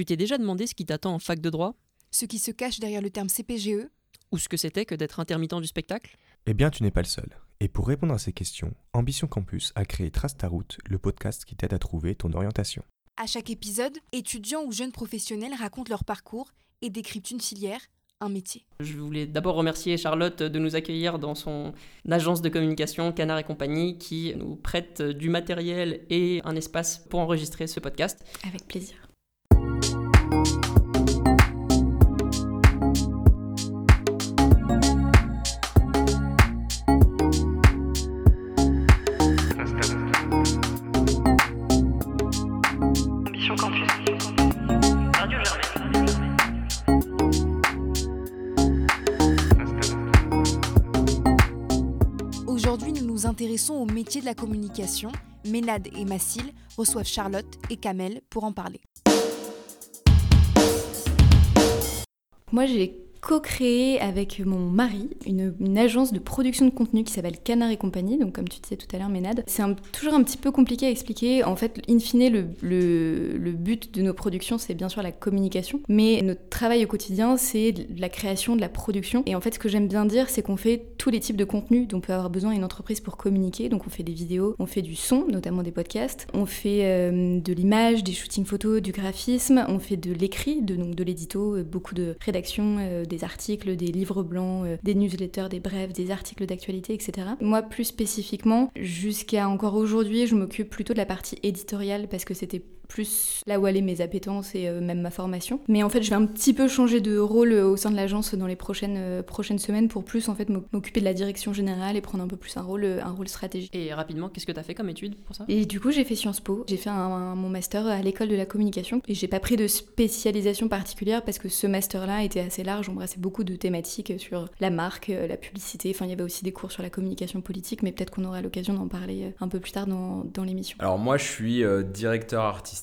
Tu t'es déjà demandé ce qui t'attend en fac de droit? Ce qui se cache derrière le terme CPGE Ou ce que c'était que d'être intermittent du spectacle? Eh bien, tu n'es pas le seul. Et pour répondre à ces questions, Ambition Campus a créé Trace ta route, le podcast qui t'aide à trouver ton orientation. À chaque épisode, étudiants ou jeunes professionnels racontent leur parcours et décryptent une filière, un métier. Je voulais d'abord remercier Charlotte de nous accueillir dans son agence de communication Canard et compagnie qui nous prête du matériel et un espace pour enregistrer ce podcast. Avec plaisir. Aujourd'hui, nous nous intéressons au métier de la communication. Ménade et Massil reçoivent Charlotte et Kamel pour en parler. Moi, j'ai co-créé avec mon mari une, agence de production de contenu qui s'appelle Canard et compagnie, donc comme tu disais tout à l'heure, Ménade. C'est toujours un petit peu compliqué à expliquer. En fait, in fine, le, le- but de nos productions, c'est bien sûr la communication, mais notre travail au quotidien, c'est la création, de la production. Et en fait, ce que j'aime bien dire, c'est qu'on fait tous les types de contenus dont peut avoir besoin une entreprise pour communiquer. Donc, on fait des vidéos, on fait du son, notamment des podcasts, on fait euh, de l'image, des shootings photos, du graphisme, on fait de l'écrit, de, donc de l'édito, euh, beaucoup de rédaction, euh, des articles, des livres blancs, euh, des newsletters, des brefs, des articles d'actualité, etc. Moi, plus spécifiquement, jusqu'à encore aujourd'hui, je m'occupe plutôt de la partie éditoriale parce que c'était plus là où allaient mes appétences et euh, même ma formation. Mais en fait, je vais un petit peu changer de rôle euh, au sein de l'agence dans les prochaines, euh, prochaines semaines pour plus en fait m'oc- m'occuper de la direction générale et prendre un peu plus un rôle, un rôle stratégique. Et rapidement, qu'est-ce que tu as fait comme étude pour ça? Et du coup, j'ai fait Sciences Po. J'ai fait un- un- mon master à l'école de la communication. Et j'ai pas pris de spécialisation particulière parce que ce master-là était assez large, embrassait beaucoup de thématiques sur la marque, la publicité. Enfin, il y avait aussi des cours sur la communication politique, mais peut-être qu'on aura l'occasion d'en parler un peu plus tard dans, dans l'émission. Alors moi je suis euh, directeur artistique.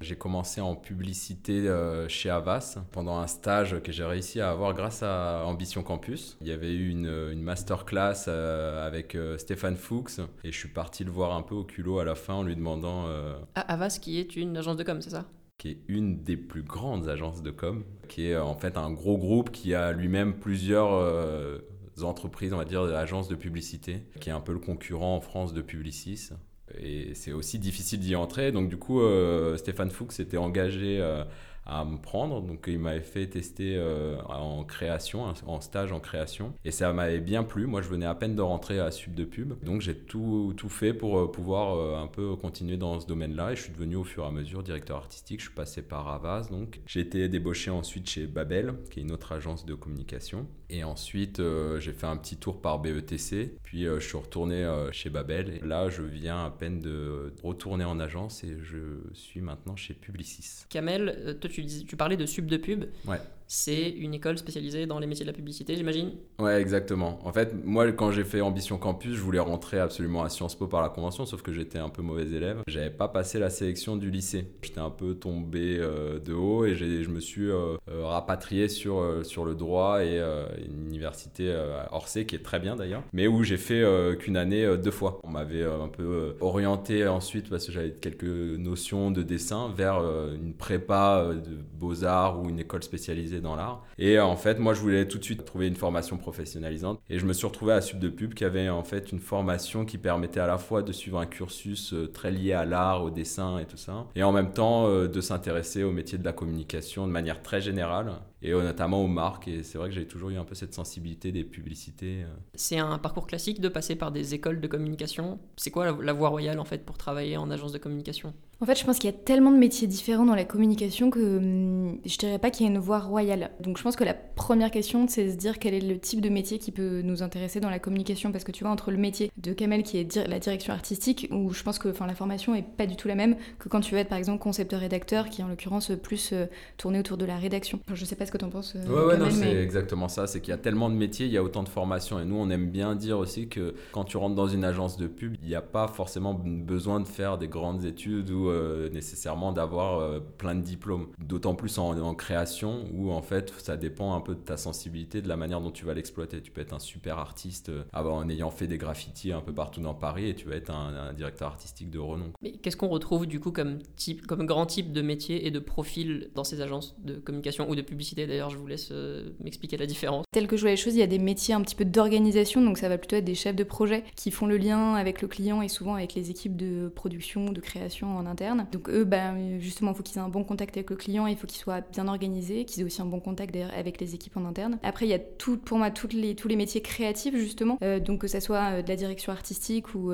J'ai commencé en publicité euh, chez Avas pendant un stage que j'ai réussi à avoir grâce à Ambition Campus. Il y avait eu une, une masterclass euh, avec euh, Stéphane Fuchs et je suis parti le voir un peu au culot à la fin en lui demandant Ah, Avas, qui est une agence de com, c'est ça? Qui est une des plus grandes agences de com, qui est en fait un gros groupe qui a lui-même plusieurs euh, entreprises, on va dire, agences de publicité, qui est un peu le concurrent en France de Publicis. Et c'est aussi difficile d'y entrer. Donc du coup, euh, Stéphane Fuchs s'était engagé euh, à me prendre. Donc il m'avait fait tester euh, en création, en stage en création. Et ça m'avait bien plu. Moi, je venais à peine de rentrer à Sub de Pub. Donc j'ai tout, tout fait pour euh, pouvoir euh, un peu continuer dans ce domaine-là. Et je suis devenu au fur et à mesure directeur artistique. Je suis passé par Avas. Donc j'ai été débauché ensuite chez Babel, qui est une autre agence de communication. Et ensuite, j'ai fait un petit tour par BETC. Puis je suis retourné chez Babel. Et là, je viens à peine de retourner en agence et je suis maintenant chez Publicis. Kamel, toi tu, tu parlais de sub de pub. Ouais. C'est une école spécialisée dans les métiers de la publicité, j'imagine Ouais, exactement. En fait, moi, quand j'ai fait Ambition Campus, je voulais rentrer absolument à Sciences Po par la convention, sauf que j'étais un peu mauvais élève. J'avais pas passé la sélection du lycée. J'étais un peu tombé euh, de haut et je me suis euh, euh, rapatrié sur, le droit et une université à Orsay, qui est très bien d'ailleurs, mais où j'ai fait qu'une année deux fois. On m'avait un peu orienté ensuite, parce que j'avais quelques notions de dessin, vers une prépa de beaux-arts ou une école spécialisée dans l'art. Et euh, en fait, moi, je voulais tout de suite trouver une formation professionnalisante. Et je me suis retrouvé à Sub de Pub qui avait en fait une formation qui permettait à la fois de suivre un cursus euh, très lié à l'art, au dessin et tout ça, et en même temps euh, de s'intéresser au métier de la communication de manière très générale, et euh, notamment aux marques. Et c'est vrai que j'ai toujours eu un peu cette sensibilité des publicités. euh. C'est un parcours classique de passer par des écoles de communication. C'est quoi la, la voie royale en fait pour travailler en agence de communication? En fait, je pense qu'il y a tellement de métiers différents dans la communication que hum, je dirais pas qu'il y a une voie royale. Donc je pense que la première question, c'est de se dire quel est le type de métier qui peut nous intéresser dans la communication. Parce que tu vois, entre le métier de Kamel qui est dir- la direction artistique, où je pense que enfin, la formation est pas du tout la même que quand tu vas être par exemple concepteur-rédacteur, qui est en l'occurrence plus euh, tourné autour de la rédaction. Enfin, je sais pas ce que que t'en penses. euh, Ouais, ouais, non, c'est mais- exactement ça. C'est qu'il y a tellement de métiers, il y a autant de formations. Et nous, on aime bien dire aussi que quand tu rentres dans une agence de pub, il n'y a pas forcément besoin de faire des grandes études ou euh, nécessairement d'avoir euh, plein de diplômes. D'autant plus en, en création où, en fait, ça dépend un peu de ta sensibilité, de la manière dont tu vas l'exploiter. Tu peux être un super artiste euh, en ayant fait des graffitis un peu partout dans Paris et tu vas être un, un directeur artistique de renom. Mais qu'est-ce qu'on retrouve du coup comme, type, comme grand type de métier et de profil dans ces agences de communication ou de publicité? D'ailleurs, je vous laisse euh, m'expliquer la différence. Tel que je vois les choses, il y a des métiers un petit peu d'organisation, donc ça va plutôt être des chefs de projet qui font le lien avec le client et souvent avec les équipes de production, de création en interne. Donc eux, ben, justement, il faut qu'ils aient un bon contact avec le client, il faut qu'ils soient bien organisés, qu'ils aient aussi un bon contact avec les équipes en interne. Après, il y a pour moi les, tous les métiers créatifs justement, Euh, donc que ça soit euh, de la direction artistique ou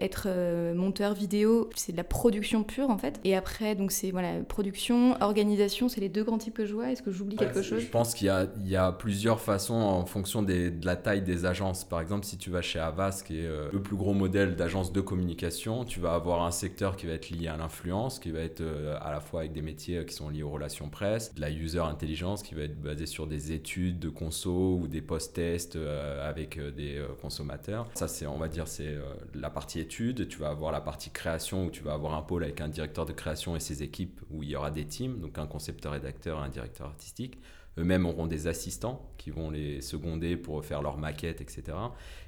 être monteur vidéo, c'est de la production pure en fait. Et après, donc c'est voilà, production, organisation, c'est les deux grands types que je vois. Est-ce que j'oublie quelque chose Je pense qu'il y y a plusieurs façons en fonction des- de la taille des agences. Par exemple, si tu vas chez Avas, qui est euh, le plus gros modèle d'agence de communication, tu vas avoir un secteur qui va être lié à l'influence, qui va être euh, à la fois avec des métiers euh, qui sont liés aux relations presse, de la user intelligence qui va être basée sur des études de conso ou des post-tests euh, avec des consommateurs. Ça, c'est, on va dire, c'est la partie études. Tu vas avoir la partie création où tu vas avoir un pôle avec un directeur de création et ses équipes où il y aura des teams, donc un concepteur-rédacteur et un directeur artistique. Eux-mêmes auront des assistants qui vont les seconder pour faire leurs maquettes, etc.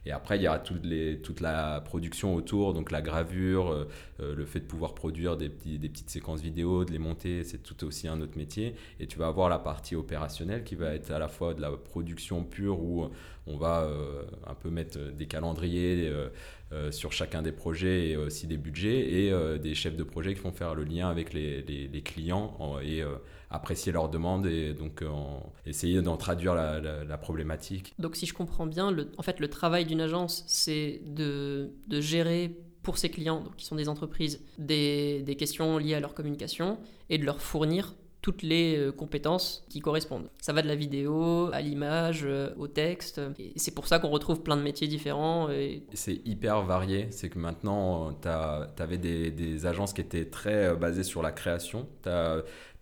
Et après, il y aura toute la production autour, donc la gravure, euh, euh, le fait de pouvoir produire des, petites séquences vidéo, de les monter, c'est tout aussi un autre métier. Et tu vas avoir la partie opérationnelle qui va être à la fois de la production pure où on va euh, un peu mettre des calendriers sur chacun des projets et aussi des budgets et euh, des chefs de projet qui vont faire le lien avec les, clients en- et euh, apprécier leurs demandes et donc euh, essayer d'en traduire la, problématique. Donc si je comprends bien, le, en fait le travail d'une agence, c'est de, gérer pour ses clients, donc qui sont des entreprises, des questions liées à leur communication et de leur fournir toutes les euh, compétences qui correspondent. Ça va de la vidéo à l'image, euh, au texte. C'est pour ça qu'on retrouve plein de métiers différents. C'est hyper varié. C'est que maintenant, tu avais des, agences qui étaient très euh, basées sur la création. Tu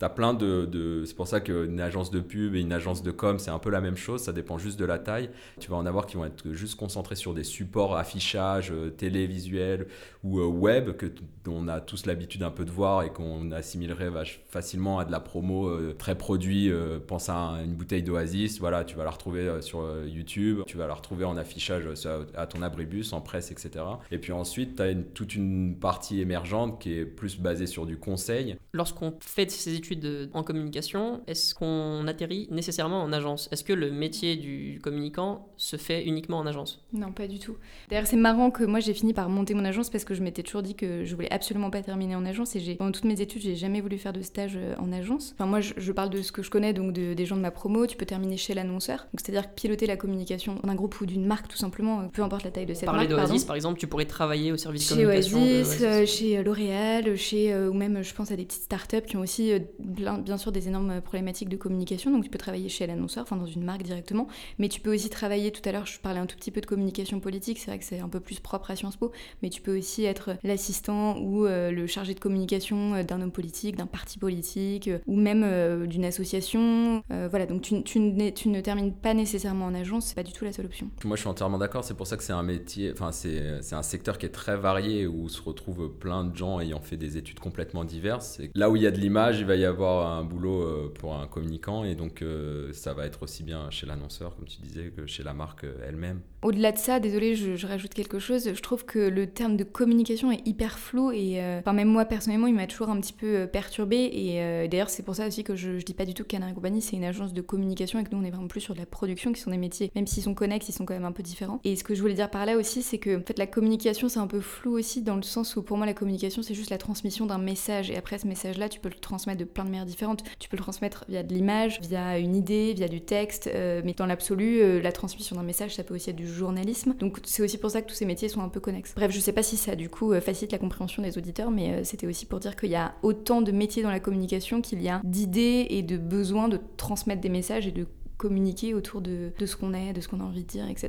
plein de. c'est pour ça qu'une agence de pub et une agence de com, c'est un peu la même chose. Ça dépend juste de la taille. Tu vas en avoir qui vont être juste concentrés sur des supports affichage, euh, télévisuel ou euh, web, que on a tous l'habitude un peu de voir et qu'on assimilerait facilement à de la promo euh, très produit. euh, pense à un- une bouteille d'Oasis. Voilà, tu vas la retrouver euh, sur euh, YouTube. Tu vas la retrouver en affichage euh, à ton abribus, en presse, etc. Et puis ensuite, tu as toute une partie émergente qui est plus basée sur du conseil. lorsqu'on fait ses études de- en communication, est-ce qu'on atterrit nécessairement en agence? Est-ce que le métier du communicant se fait uniquement en agence? Non, pas du tout. D'ailleurs, c'est marrant que moi j'ai fini par monter mon agence parce que je m'étais toujours dit que je voulais absolument pas terminer en agence et j'ai pendant toutes mes études, j'ai jamais voulu faire de stage en agence. Enfin, moi je, je parle de ce que je connais donc de- des gens de ma promo, tu peux terminer chez l'annonceur. C'est-à-dire piloter la communication d'un groupe ou d'une marque tout simplement, euh, peu importe la taille de cette Parler marque. d'Oasis, par exemple, tu pourrais travailler au service Chez communication Oasis, de euh, chez euh, L'Oréal, chez ou même je pense à des petites startups qui ont aussi bien sûr des énormes problématiques de communication. Donc tu peux travailler chez l'annonceur, enfin dans une marque directement, mais tu peux aussi travailler. Tout à l'heure, je parlais un tout petit peu de communication politique. C'est vrai que c'est un peu plus propre à Sciences Po, mais tu peux aussi être l'assistant ou le chargé de communication d'un homme politique, d'un parti politique, ou même euh, d'une association. Euh, voilà, donc tu, tu n'es- tu ne termines pas nécessairement en agence. C'est pas du tout la seule option. Moi, je suis entièrement d'accord. C'est pour ça que c'est un métier, enfin, c'est un secteur qui est très varié où se retrouvent plein de gens ayant fait des études complètement diverses. Et là où il y a de l'image, il va y avoir un boulot euh, pour un communicant et donc euh, ça va être aussi bien chez l'annonceur, comme tu disais, que chez la marque elle-même. Au-delà de ça, désolé, je, je rajoute quelque chose. Je trouve que le terme de communication est hyper flou et, enfin même moi personnellement, il m'a toujours un petit peu perturbée. Et d'ailleurs, c'est pour ça aussi que je, je dis pas du tout que Canary Company c'est une agence de communication et que nous on est vraiment plus sur de la production, qui sont des métiers, même s'ils sont connexes, ils sont quand même un peu différents. Et ce que je voulais dire par là aussi, c'est que en fait la communication c'est un peu flou aussi dans le sens où pour moi la communication c'est juste la transmission d'un message et après ce message-là, tu peux le transmettre de plein de manières différentes. Tu peux le transmettre via de l'image, via une idée, via du texte, euh, mais dans l'absolu, euh, la transmission d'un message ça peut aussi être du journalisme. Donc c'est aussi pour ça que tous ces métiers sont un peu connexes. Bref, je sais pas si ça du coup euh, facilite la compréhension des auditeurs, mais c'était aussi pour dire qu'il y a autant de métiers dans la communication qu'il y a d'idées et de besoins de transmettre des messages et de communiquer autour de, ce qu'on est, de ce qu'on a envie de dire, etc.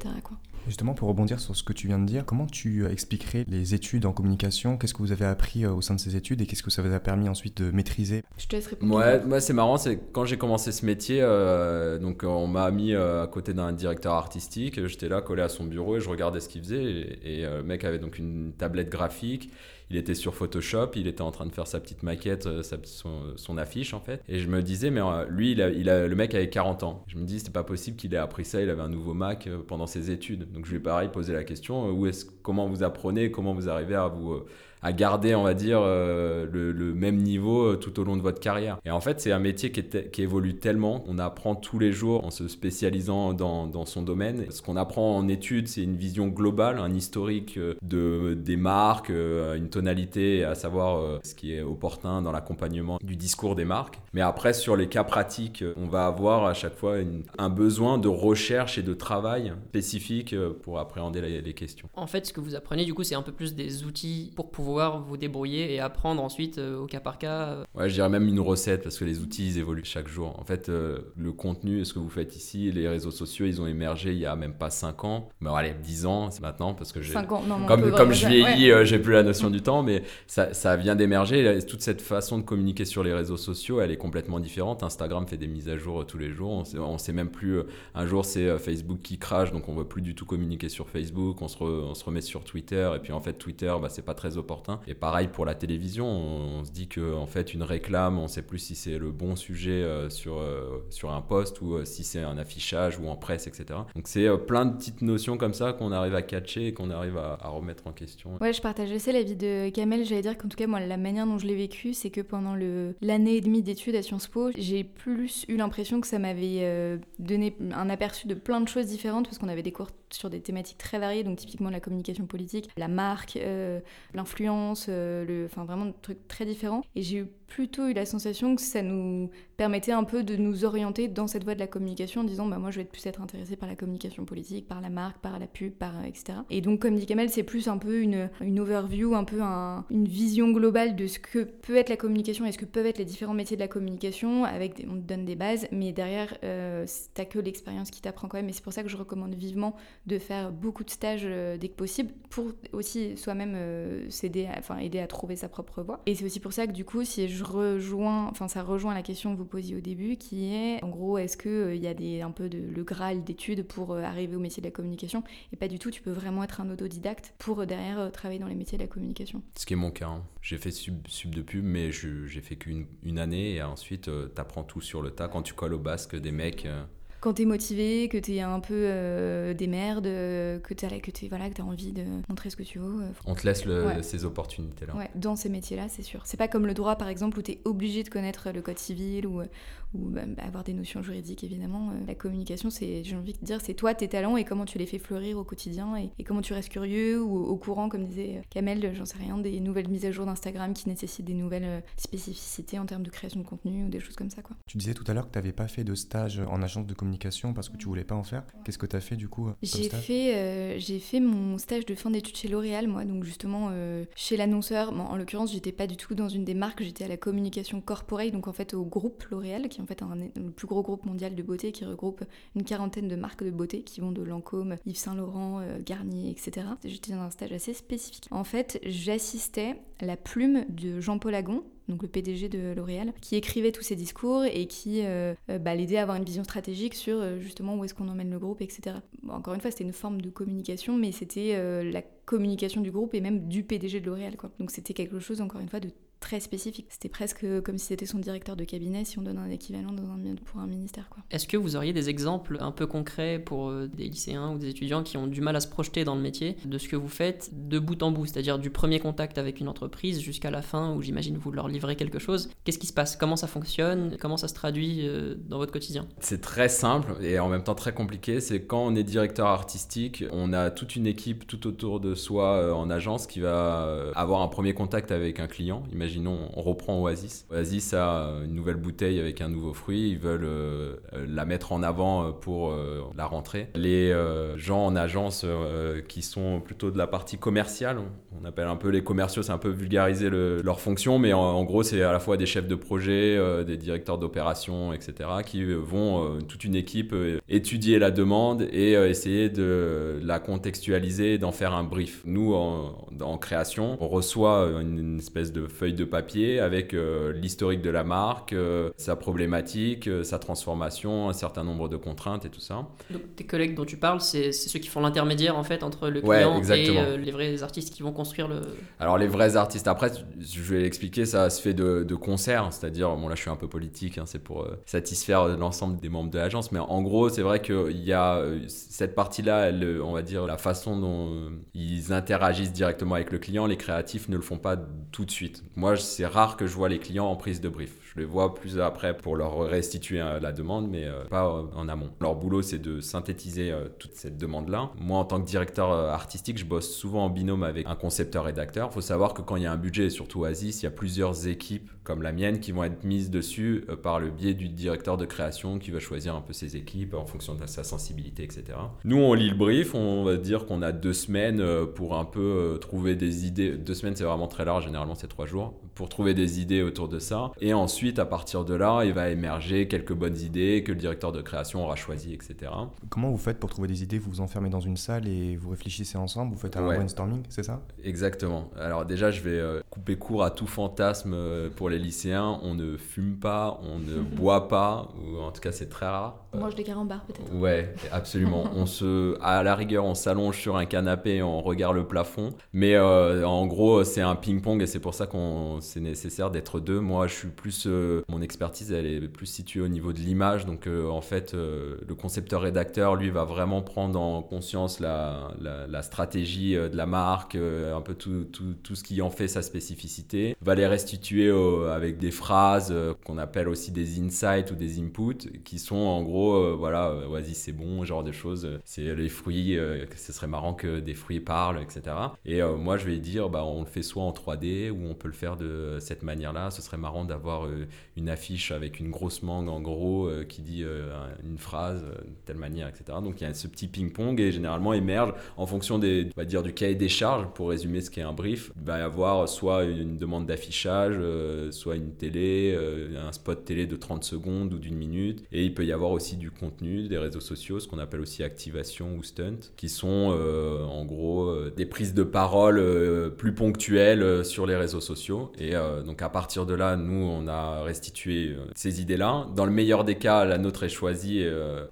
Justement, pour rebondir sur ce que tu viens de dire, comment tu euh, expliquerais les études en communication? Qu'est-ce que vous avez appris euh, au sein de ces études et qu'est-ce que ça vous a permis ensuite de maîtriser? Je te laisse répondre. Ouais, moi c'est marrant, c'est quand j'ai commencé ce métier, euh, donc on m'a mis euh, à côté d'un directeur artistique, j'étais là collé à son bureau et je regardais ce qu'il faisait et, et, euh, le mec avait donc une tablette graphique, il était sur Photoshop, il était en train de faire sa petite maquette, sa- son, son affiche en fait. Et je me disais, mais lui, il a, il a- le mec avait 40 ans. Je me dis, c'était pas possible qu'il ait appris ça, il avait un nouveau Mac pendant ses études. Donc je lui ai pareil posé la question, euh, où est-ce, comment vous apprenez, comment vous arrivez à vous... à garder, on va dire, euh, le, même niveau euh, tout au long de votre carrière. Et en fait, c'est un métier qui, évolue tellement. On apprend tous les jours en se spécialisant dans, son domaine. Ce qu'on apprend en études, c'est une vision globale, un historique euh, de, des marques, une tonalité, à savoir ce qui est opportun dans l'accompagnement du discours des marques. Mais après, sur les cas pratiques, on va avoir à chaque fois un besoin de recherche et de travail spécifique pour appréhender les questions. En fait, ce que vous apprenez, du coup, c'est un peu plus des outils pour pouvoir vous débrouiller et apprendre ensuite euh, au cas par cas. euh. Ouais, je dirais même une recette parce que les outils ils évoluent chaque jour. En fait, euh, le contenu, ce que vous faites ici, les réseaux sociaux, ils ont émergé il y a même pas 5 ans. Mais allez, 10 ans, c'est maintenant parce que j'ai. 5 ans, non, mais on Comme, comme je vieillis, ouais. euh, j'ai plus la notion du temps, mais ça, ça vient d'émerger. Toute cette façon de communiquer sur les réseaux sociaux, elle est complètement différente. Instagram fait des mises à jour tous les jours. On sait, on sait même plus. Un jour, c'est Facebook qui crache, donc on veut plus du tout communiquer sur Facebook. On se, re- on se remet sur Twitter, et puis en fait, Twitter, bah, c'est pas très opportun. Et pareil pour la télévision, on, se dit que en fait, une réclame, on sait plus si c'est le bon sujet euh, sur, euh, sur un post ou euh, si c'est un affichage ou en presse, etc. Donc c'est plein de petites notions comme ça qu'on arrive à catcher et qu'on arrive à, remettre en question. Ouais, je partage assez l'avis de Kamel. J'allais dire qu'en tout cas, moi, la manière dont je l'ai vécu, c'est que pendant l'année et demie d'études à Sciences Po, j'ai plus eu l'impression que ça m'avait donné un aperçu de plein de choses différentes parce qu'on avait des cours sur des thématiques très variées, donc typiquement la communication politique, la marque, euh, l'influence, euh, le, enfin vraiment des trucs très différents. Et j'ai plutôt eu la sensation que ça nous permettait un peu de nous orienter dans cette voie de la communication en disant bah moi je vais plus être intéressée par la communication politique, par la marque, par la pub, par euh, etc. Et donc comme dit Kamel, c'est plus un peu une, une overview, un peu un- une vision globale de ce que peut être la communication et ce que peuvent être les différents métiers de la communication. Avec des- on te donne des bases, mais derrière euh, t'as que l'expérience qui t'apprend quand même. Et c'est pour ça que je recommande vivement de faire beaucoup de stages euh, dès que possible pour aussi soi-même euh, s'aider, enfin aider à trouver sa propre voie. Et c'est aussi pour ça que du coup, si je rejoins, enfin ça rejoint la question que vous posiez au début, qui est en gros, est-ce que euh, y a un peu de le graal d'études pour euh, arriver au métier de la communication Et pas du tout. Tu peux vraiment être un autodidacte pour euh, derrière euh, travailler dans les métiers de la communication? Ce qui est mon cas. hein. J'ai fait sub, sub de pub, mais je- j'ai fait qu'une une année et ensuite euh, t'apprends tout sur le tas quand tu colles au basque des mecs. Quand t'es motivé, que t'es un peu euh, des merdes, euh, que t'as que t'es voilà, que t'as envie de montrer ce que tu vaux. euh, on te laisse le- Ouais. ces opportunités-là. Ouais, dans ces métiers-là, c'est sûr. C'est pas comme le droit, par exemple, où tu es obligé de connaître le code civil ou, ou bah, avoir des notions juridiques, évidemment. Euh, La communication, c'est, j'ai envie de dire, c'est toi, tes talents et comment tu les fais fleurir au quotidien et, et comment tu restes curieux ou au courant, comme disait Kamel, j'en sais rien, des nouvelles mises à jour d'Instagram qui nécessitent des nouvelles euh, spécificités en termes de création de contenu ou des choses comme ça, quoi. Tu disais tout à l'heure que tu n'avais pas fait de stage en agence de communication parce que tu voulais pas en faire. Qu'est-ce que tu as fait du coup euh, J'ai stage? fait, euh, j'ai fait mon stage de fin d'études chez L'Oréal, moi, donc justement euh, chez l'annonceur. Bon, en l'occurrence, j'étais pas du tout dans une des marques, j'étais à la communication corporate, donc en fait au groupe L'Oréal, qui en fait le plus gros groupe mondial de beauté, qui regroupe une quarantaine de marques de beauté qui vont de Lancôme, Yves Saint Laurent, euh, Garnier, etc. J'étais dans un stage assez spécifique. En fait, j'assistais la plume de Jean-Paul Agon, donc le PDG de L'Oréal, qui écrivait tous ses discours et qui euh, euh, bah, l'aidait à avoir une vision stratégique sur euh, justement où est-ce qu'on emmène le groupe, etc. Encore une fois, c'était une forme de communication, mais c'était la communication du groupe et même du PDG de L'Oréal. Donc c'était quelque chose, encore une fois, de très spécifique. C'était presque comme si c'était son directeur de cabinet, si on donne un équivalent dans un, pour un ministère, quoi. Est-ce que vous auriez des exemples un peu concrets pour euh, des lycéens ou des étudiants qui ont du mal à se projeter dans le métier de ce que vous faites de bout en bout, c'est-à-dire du premier contact avec une entreprise jusqu'à la fin où j'imagine vous leur livrez quelque chose? Qu'est-ce qui se passe? Comment ça fonctionne? Comment ça se traduit euh, dans votre quotidien? C'est très simple et en même temps très compliqué. C'est quand on est directeur artistique, on a toute une équipe tout autour de soi euh, en agence qui va avoir un premier contact avec un client. Imaginons, on reprend Oasis. Oasis a une nouvelle bouteille avec un nouveau fruit, ils veulent euh, euh, la mettre en avant euh, pour euh, la rentrée. Les euh, gens en agence euh, qui sont plutôt de la partie commerciale, on, appelle un peu les commerciaux, c'est un peu vulgariser le- leur fonction, mais en, gros, c'est à la fois des chefs de projet, euh, des directeurs d'opération, etc., qui euh, vont, euh, toute une équipe, euh, étudier la demande et euh, essayer de la contextualiser d'en faire un brief. Nous, en, en création, on reçoit une, une espèce de feuille de papier avec euh, l'historique de la marque, euh, sa problématique, euh, sa transformation, un certain nombre de contraintes et tout ça. Donc tes collègues dont tu parles, c'est ceux qui font l'intermédiaire en fait entre le Ouais, client et les vrais artistes qui vont construire le. Alors les vrais artistes, après, je vais l'expliquer, ça se fait de, de concert, c'est-à-dire, bon là je suis un peu politique, hein, c'est pour satisfaire l'ensemble des membres de l'agence, mais en gros c'est vrai qu'il y a cette partie-là, on va dire la façon dont ils interagissent directement avec le client, les créatifs ne le font pas tout de suite. Moi c'est rare que je vois les clients en prise de brief. Je les vois plus après pour leur restituer euh, la demande, mais euh, pas euh, en amont. Leur boulot, c'est de synthétiser toute cette demande-là. Moi, en tant que directeur artistique, je bosse souvent en binôme avec un concepteur-rédacteur. Il faut savoir que quand il y a un budget, et surtout Oasis, il y a plusieurs équipes comme la mienne qui vont être mises dessus par le biais du directeur de création qui va choisir un peu ses équipes en fonction de sa sensibilité, etc. Nous, on lit le brief, on va dire qu'on a deux semaines pour un peu trouver des idées. Deux semaines, c'est vraiment très large, généralement c'est trois jours, pour trouver des idées autour de ça. Et ensuite, à partir de là, il va émerger quelques bonnes idées que le directeur de création aura choisies, etc. Comment vous faites pour trouver des idées? Vous vous enfermez dans une salle et vous réfléchissez ensemble? Vous faites un Ouais. brainstorming, c'est ça? Exactement. Alors déjà, je vais euh, couper court à tout fantasme euh, pour les lycéens. On ne fume pas, on ne boit pas, ou en tout cas c'est très rare. On mange des carambars peut-être. Ouais, absolument. on se, à la rigueur, on s'allonge sur un canapé, et on regarde le plafond. Mais euh, en gros, c'est un ping-pong et c'est pour ça qu'on c'est nécessaire d'être deux. Moi, je suis plus, euh, mon expertise, elle est plus située au niveau de l'image. Donc, euh, en fait, euh, le concepteur-rédacteur, lui, va vraiment prendre en conscience la, la, la stratégie euh, de la marque, euh, un peu tout, tout, tout ce qui en fait sa spécificité. Va les restituer euh, avec des phrases euh, qu'on appelle aussi des insights ou des inputs, qui sont en gros, euh, voilà, euh, vas-y, c'est bon, genre de choses. euh, C'est les fruits, ce serait marrant que des fruits parlent, etc. Et moi, je vais dire, bah, on le fait soit en 3D ou on peut le faire de cette manière-là. Ce serait marrant d'avoir une affiche avec une grosse mangue en gros qui dit une phrase de telle manière, etc. Donc il y a ce petit ping-pong et généralement émerge en fonction des, on va dire, du cahier des charges, pour résumer ce qu'est un brief. Il va y avoir soit une demande d'affichage, soit une télé, un spot télé de 30 secondes ou d'une minute. Et il peut y avoir aussi du contenu, des réseaux sociaux, ce qu'on appelle aussi activation ou stunt, qui sont euh, en gros des prises de parole euh, plus ponctuelles euh, sur les réseaux sociaux. Et euh, donc à partir de là, nous, on a restitué ces idées-là. Dans le meilleur des cas, la nôtre est choisie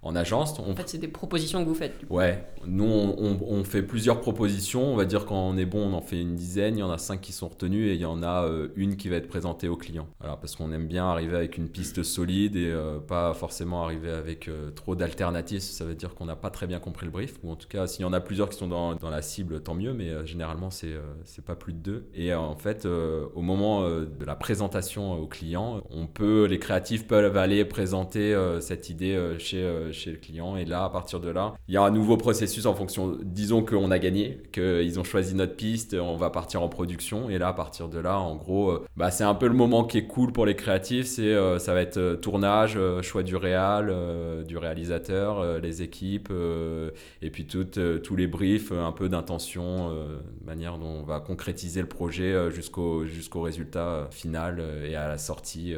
en agence. On En fait, c'est des propositions que vous faites. du coup. Ouais, nous on, on- on fait plusieurs propositions. On va dire quand on est bon, on en fait une dizaine. Il y en a cinq qui sont retenues et il y en a une qui va être présentée au client. Voilà, parce qu'on aime bien arriver avec une piste solide et pas forcément arriver avec trop d'alternatives. Ça veut dire qu'on n'a pas très bien compris le brief. Ou en tout cas, s'il y en a plusieurs qui sont dans, dans la cible, tant mieux. Mais euh, généralement, c'est euh, c'est pas plus de deux. Et euh, en fait, au moment de la présentation au client, on peut, les créatifs peuvent aller présenter cette idée chez, chez le client. Et là, à partir de là, il y a un nouveau processus en fonction. Disons qu'on a gagné, qu'ils ont choisi notre piste, on va partir en production. Et là, à partir de là, en gros, bah, c'est un peu le moment qui est cool pour les créatifs. C'est, ça va être tournage, choix du réal, du réalisateur, les équipes, et puis euh, tous les briefs, un peu d'intention, euh, manière dont on va concrétiser le projet euh, jusqu'au jusqu'au résultat euh, final et à la sortie.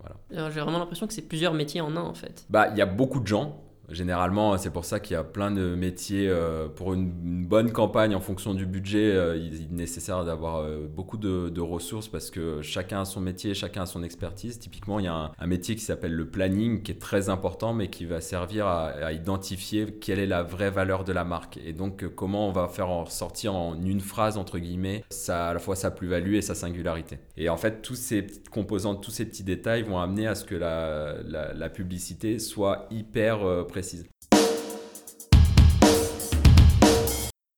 voilà. Alors, J'ai vraiment l'impression que c'est plusieurs métiers en un en fait. Bah, il y a beaucoup de gens. Généralement, c'est pour ça qu'il y a plein de métiers. euh, pour une, bonne campagne, en fonction du budget, euh, il est nécessaire d'avoir euh, beaucoup de, ressources parce que chacun a son métier, chacun a son expertise. Typiquement, il y a un, métier qui s'appelle le planning qui est très important, mais qui va servir à, identifier quelle est la vraie valeur de la marque. Et donc, comment on va faire en sortir en une phrase, entre guillemets, ça, à la fois sa plus-value et sa singularité. Et en fait, tous ces petites composantes, tous ces petits détails vont amener à ce que la, la, publicité soit hyper précise.